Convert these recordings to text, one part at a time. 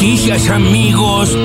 noticias, amigos.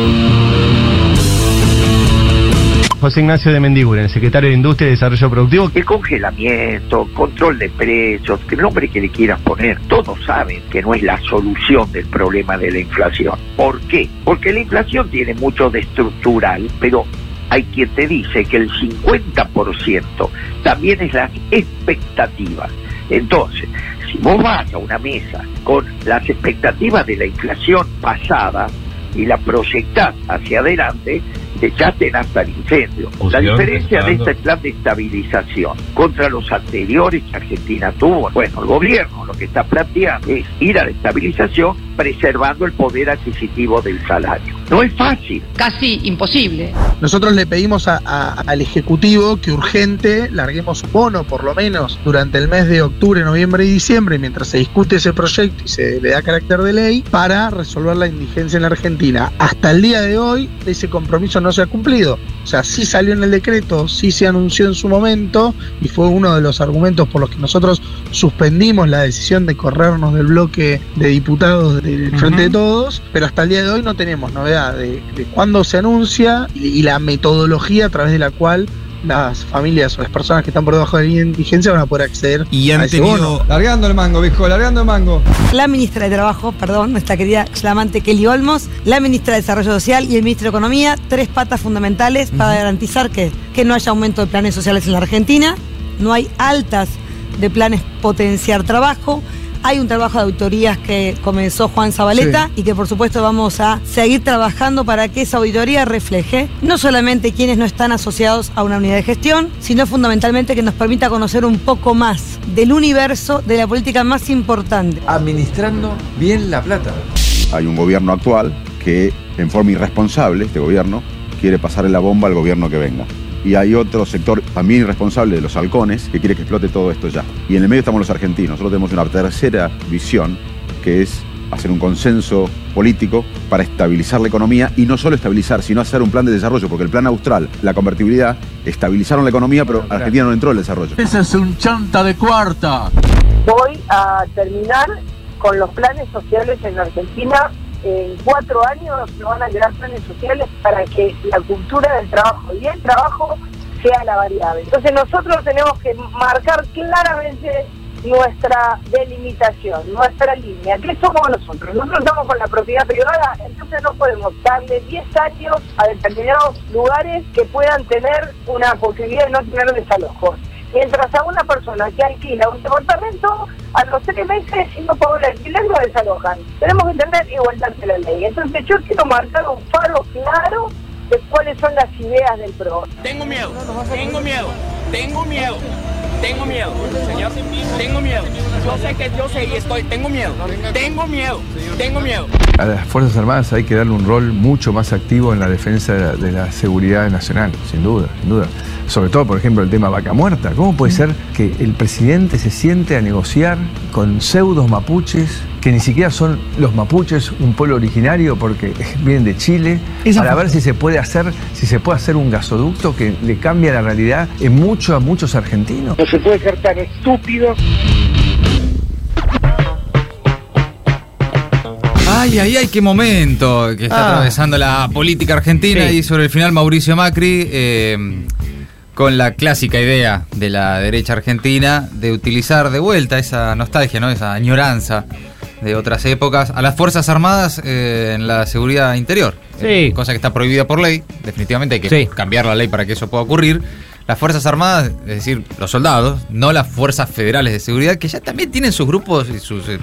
José Ignacio de Mendiguren, secretario de Industria y Desarrollo Productivo. El congelamiento, control de precios, que el nombre que le quieras poner, todos saben que no es la solución del problema de la inflación. ¿Por qué? Porque la inflación tiene mucho de estructural, pero hay quien te dice que el 50% también es las expectativas. Entonces, si vos vas a una mesa con las expectativas de la inflación pasada y la proyectás hacia adelante, echaste hasta el incendio. La diferencia de este plan de estabilización contra los anteriores que Argentina tuvo, bueno, el gobierno lo que está planteando es ir a la estabilización preservando el poder adquisitivo del salario. No es fácil. Casi imposible. Nosotros le pedimos a- a- al Ejecutivo que urgente larguemos un bono, por lo menos durante el mes de octubre, noviembre y diciembre, mientras se discute ese proyecto y se le da carácter de ley, para resolver la indigencia en la Argentina. Hasta el día de hoy, ese compromiso no se ha cumplido. O sea, sí salió en el decreto, sí se anunció en su momento, y fue uno de los argumentos por los que nosotros suspendimos la decisión de corrernos del bloque de diputados del Frente de Todos, pero hasta el día de hoy no tenemos novedad de, de cuándo se anuncia y, y la metodología a través de la cual las familias o las personas que están por debajo de la línea de indigencia van a poder acceder Y a han bono. tenido. Largando el mango, viejo, largando el mango. La ministra de Trabajo, perdón, nuestra querida flamante Kelly Olmos, la ministra de Desarrollo Social y el ministro de Economía, tres patas fundamentales para garantizar que, que no haya aumento de planes sociales en la Argentina, no hay altas de planes potenciar trabajo. Hay un trabajo de auditorías que comenzó Juan Zabaleta y que por supuesto vamos a seguir trabajando para que esa auditoría refleje no solamente quienes no están asociados a una unidad de gestión, sino fundamentalmente que nos permita conocer un poco más del universo de la política más importante. Administrando bien la plata. Hay un gobierno actual que, en forma irresponsable, este gobierno, quiere pasarle la bomba al gobierno que venga. Y hay otro sector también irresponsable de los halcones que quiere que explote todo esto ya. Y en el medio estamos los argentinos. Nosotros tenemos una tercera visión que es hacer un consenso político para estabilizar la economía y no solo estabilizar, sino hacer un plan de desarrollo, porque el plan austral, la convertibilidad, estabilizaron la economía, pero Argentina no entró en el desarrollo. Ese es un chanta de cuarta. voy a terminar con los planes sociales en Argentina. En cuatro años no van a llegar planes sociales para que la cultura del trabajo y el trabajo sea la variable. Entonces nosotros tenemos que marcar claramente nuestra delimitación, nuestra línea. ¿Qué somos nosotros? Nosotros estamos con la propiedad privada, entonces no podemos darle 10 años a determinados lugares que puedan tener una posibilidad de no tener desalojos. Mientras a una persona que alquila un departamento, a los tres meses, si no paga el alquiler, lo desalojan. Tenemos que tener igualdad de la ley. Entonces yo quiero marcar un faro claro de cuáles son las ideas del PRO. Tengo miedo, tengo miedo, tengo miedo, tengo miedo, señor, tengo miedo. Yo sé que yo sé y estoy, tengo miedo, tengo miedo, tengo miedo. A las Fuerzas Armadas hay que darle un rol mucho más activo en la defensa de la, de la seguridad nacional, sin duda, sin duda. Sobre todo, por ejemplo, el tema vaca muerta. ¿Cómo puede ser que el presidente se siente a negociar con pseudos mapuches, que ni siquiera son los mapuches un pueblo originario porque vienen de Chile, para ver si se puede hacer, si se puede hacer un gasoducto que le cambia la realidad en mucho a muchos argentinos? No se puede ser tan estúpido Ay, ay, ay, qué momento que está Ah. atravesando la política argentina Sí. y sobre el final Mauricio Macri eh, con la clásica idea de la derecha argentina de utilizar de vuelta esa nostalgia, ¿no? Esa añoranza de otras épocas a las Fuerzas Armadas eh, en la seguridad interior. Sí. Eh, cosa que está prohibida por ley. Definitivamente hay que Sí. cambiar la ley para que eso pueda ocurrir. Las Fuerzas Armadas, es decir, los soldados, no las Fuerzas Federales de Seguridad, que ya también tienen sus grupos y sus eh,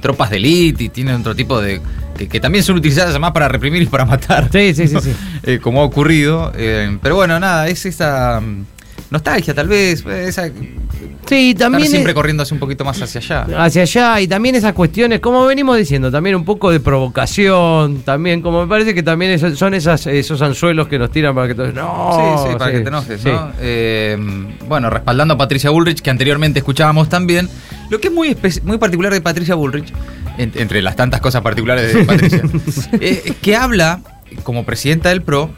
tropas de élite y tienen otro tipo de... Que, que también son utilizadas además para reprimir y para matar. Sí, sí, sí, ¿no? sí. Como ha ocurrido. Pero bueno, nada, es esa mm, nostalgia tal vez, esa, Sí, estar también siempre es- corriendo hacia un poquito más hacia allá. hacia allá y también esas cuestiones, como venimos diciendo, también un poco de provocación, también como me parece que también es- son esas, esos anzuelos que nos tiran para que todos, no, sí, sí, para sí, que te enojes, sí. ¿no? Eh, bueno, respaldando a Patricia Bullrich, que anteriormente escuchábamos también. Lo que es muy, muy particular de Patricia Bullrich, en- entre las tantas cosas particulares de Patricia, eh, es que habla, como presidenta del PRO,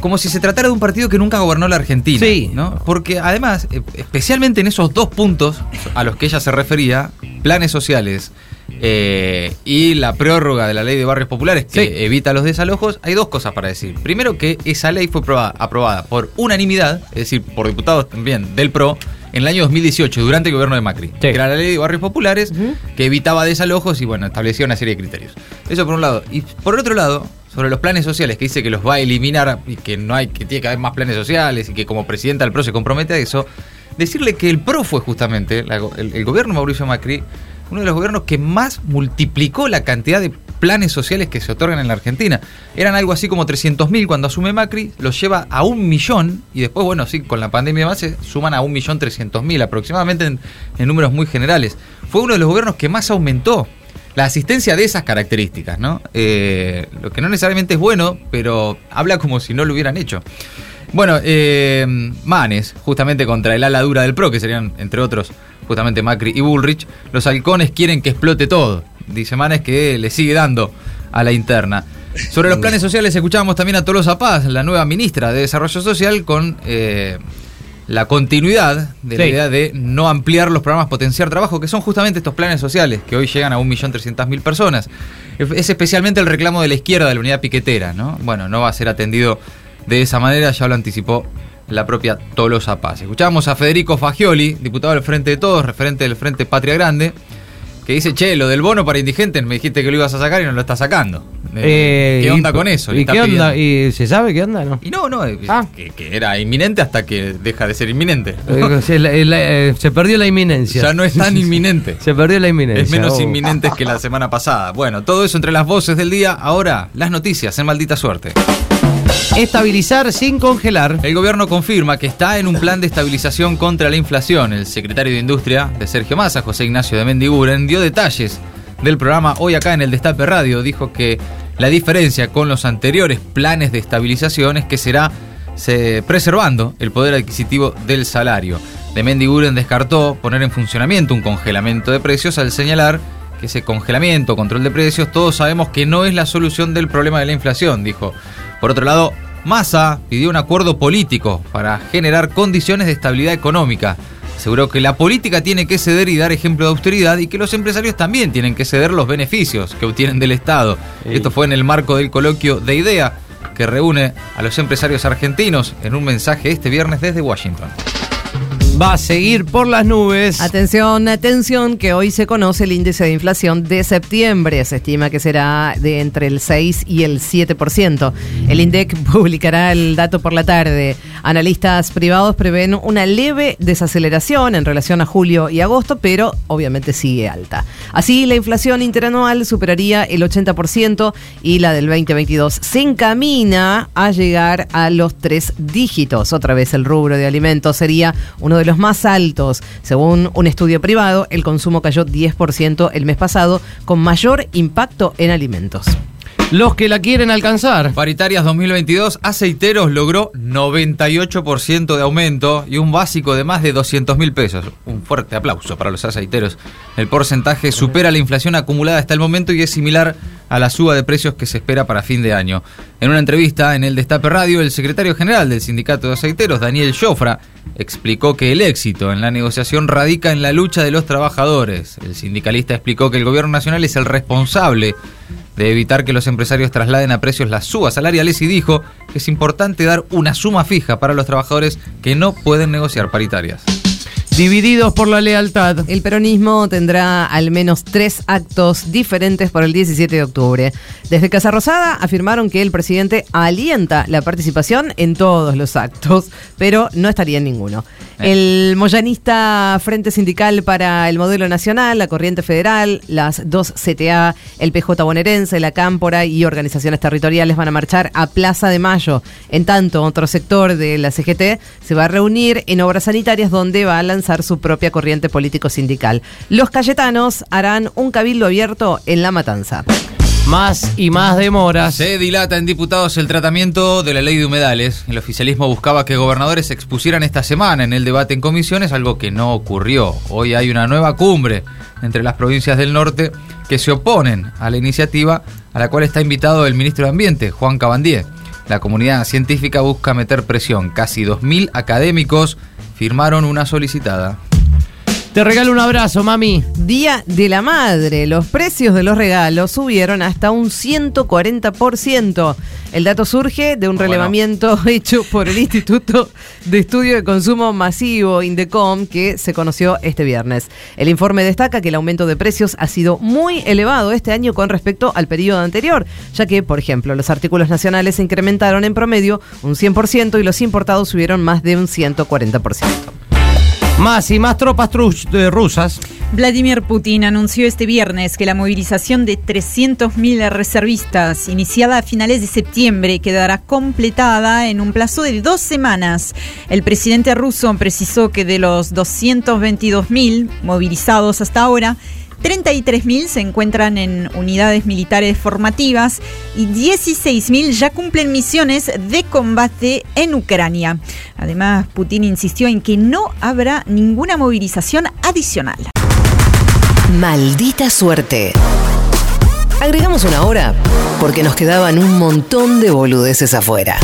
como si se tratara de un partido que nunca gobernó la Argentina. Sí. ¿no? Porque además, eh, especialmente en esos dos puntos a los que ella se refería, planes sociales eh, y la prórroga de la ley de barrios populares que evita los desalojos, hay dos cosas para decir. Primero que esa ley fue aprobada, aprobada por unanimidad, es decir, por diputados también del PRO, en el año 2018, durante el gobierno de Macri. Que era la ley de barrios populares, que evitaba desalojos y bueno, establecía una serie de criterios. Eso por un lado. Y por otro lado, sobre los planes sociales, que dice que los va a eliminar y que no hay, que tiene que haber más planes sociales y que como presidenta del PRO se compromete a eso, decirle que el PRO fue justamente, el, gobierno Mauricio Macri, uno de los gobiernos que más multiplicó la cantidad de planes sociales que se otorgan en la Argentina. Eran algo así como 300.000 cuando asume Macri, los lleva a un millón y después, bueno, sí, con la pandemia y demás se suman a un millón trescientos mil aproximadamente en, en números muy generales. Fue uno de los gobiernos que más aumentó la asistencia de esas características, ¿no? Eh, lo que no necesariamente es bueno, pero habla como si no lo hubieran hecho. Bueno, eh, Manes, justamente contra el ala dura del PRO, que serían, entre otros, justamente Macri y Bullrich, los halcones quieren que explote todo. Dice Manes que le sigue dando a la interna. Sobre los planes sociales escuchábamos también a Tolosa Paz, la nueva ministra de Desarrollo Social, con eh, la continuidad de la idea de no ampliar los programas Potenciar Trabajo, que son justamente estos planes sociales, que hoy llegan a 1.300.000 personas. Es es especialmente el reclamo de la izquierda de la unidad piquetera, ¿no? Bueno, no va a ser atendido de esa manera, ya lo anticipó la propia Tolosa Paz. Escuchamos a Federico Fagioli, diputado del Frente de Todos, referente del Frente Patria Grande, que dice, che, lo del bono para indigentes me dijiste que lo ibas a sacar y no lo estás sacando. Eh, Eh, ¿Qué y- onda con eso? ¿Y qué onda? ¿Y se sabe qué onda? No. Y no, no, eh, Ah. que, que era inminente hasta que deja de ser inminente. Se, la- la- eh, se perdió la inminencia. Ya no es tan inminente. Se perdió la inminencia. Es menos oh. inminente que la semana pasada. Bueno, todo eso entre las voces del día. Ahora, las noticias en maldita suerte. Estabilizar sin congelar. El gobierno confirma que está en un plan de estabilización contra la inflación. El secretario de Industria de Sergio Massa, José Ignacio de Mendiguren, dio detalles del programa hoy acá en el Destape Radio. Dijo que la diferencia con los anteriores planes de estabilización es que será se- preservando el poder adquisitivo del salario. De Mendiguren descartó poner en funcionamiento un congelamiento de precios al señalar que ese congelamiento, control de precios, todos sabemos que no es la solución del problema de la inflación, dijo. Por otro lado, Massa pidió un acuerdo político para generar condiciones de estabilidad económica. Aseguró que la política tiene que ceder y dar ejemplo de austeridad y que los empresarios también tienen que ceder los beneficios que obtienen del Estado. Esto fue en el marco del coloquio de IDEA que reúne a los empresarios argentinos en un mensaje este viernes desde Washington. Va a seguir por las nubes. Atención, atención, que hoy se conoce el índice de inflación de septiembre. Se estima que será de entre el 6 y el 7%. El INDEC publicará el dato por la tarde. Analistas privados prevén una leve desaceleración en relación a julio y agosto, pero obviamente sigue alta. Así, la inflación interanual superaría el 80% y la del 2022 se encamina a llegar a los tres dígitos. Otra vez el rubro de alimentos sería uno de los más altos. Según un estudio privado, el consumo cayó 10% el mes pasado, con mayor impacto en alimentos. Los que la quieren alcanzar. Paritarias 2022, Aceiteros logró 98% de aumento y un básico de más de 200 mil pesos. Un fuerte aplauso para los aceiteros. El porcentaje supera la inflación acumulada hasta el momento y es similar a la suba de precios que se espera para fin de año. En una entrevista en el Destape Radio, el secretario general del Sindicato de Aceiteros, Daniel Jofra, explicó que el éxito en la negociación radica en la lucha de los trabajadores. El sindicalista explicó que el gobierno nacional es el responsable de evitar que los empresarios trasladen a precios las subas salariales y dijo que es importante dar una suma fija para los trabajadores que no pueden negociar paritarias. Divididos por la lealtad. El peronismo tendrá al menos tres actos diferentes para el 17 de octubre. Desde Casa Rosada afirmaron que el presidente alienta la participación en todos los actos, pero no estaría en ninguno. El moyanista Frente Sindical para el Modelo Nacional, la Corriente Federal, las dos CTA, el PJ bonaerense, la Cámpora y organizaciones territoriales van a marchar a Plaza de Mayo. En tanto, otro sector de la CGT se va a reunir en obras sanitarias donde va a lanzar su propia corriente político-sindical. Los cayetanos harán un cabildo abierto en La Matanza. Más y más demoras. Se dilata en diputados el tratamiento de la ley de humedales. El oficialismo buscaba que gobernadores se expusieran esta semana en el debate en comisiones, algo que no ocurrió. Hoy hay una nueva cumbre entre las provincias del norte que se oponen a la iniciativa a la cual está invitado el ministro de Ambiente, Juan Cabandier. La comunidad científica busca meter presión. Casi 2.000 académicos firmaron una solicitada. Te regalo un abrazo, mami. Día de la Madre. Los precios de los regalos subieron hasta un 140%. El dato surge de un Bueno. relevamiento hecho por el Instituto de Estudio de Consumo Masivo, Indecom, que se conoció este viernes. El informe destaca que el aumento de precios ha sido muy elevado este año con respecto al periodo anterior, ya que, por ejemplo, los artículos nacionales se incrementaron en promedio un 100% y los importados subieron más de un 140%. Más y más tropas rusas. Vladimir Putin anunció este viernes que la movilización de 300.000 reservistas, iniciada a finales de septiembre, quedará completada en un plazo de dos semanas. El presidente ruso precisó que de los 222.000 movilizados hasta ahora, 33.000 se encuentran en unidades militares formativas y 16.000 ya cumplen misiones de combate en Ucrania. Además, Putin insistió en que no habrá ninguna movilización adicional. Maldita suerte. Agregamos una hora porque nos quedaban un montón de boludeces afuera.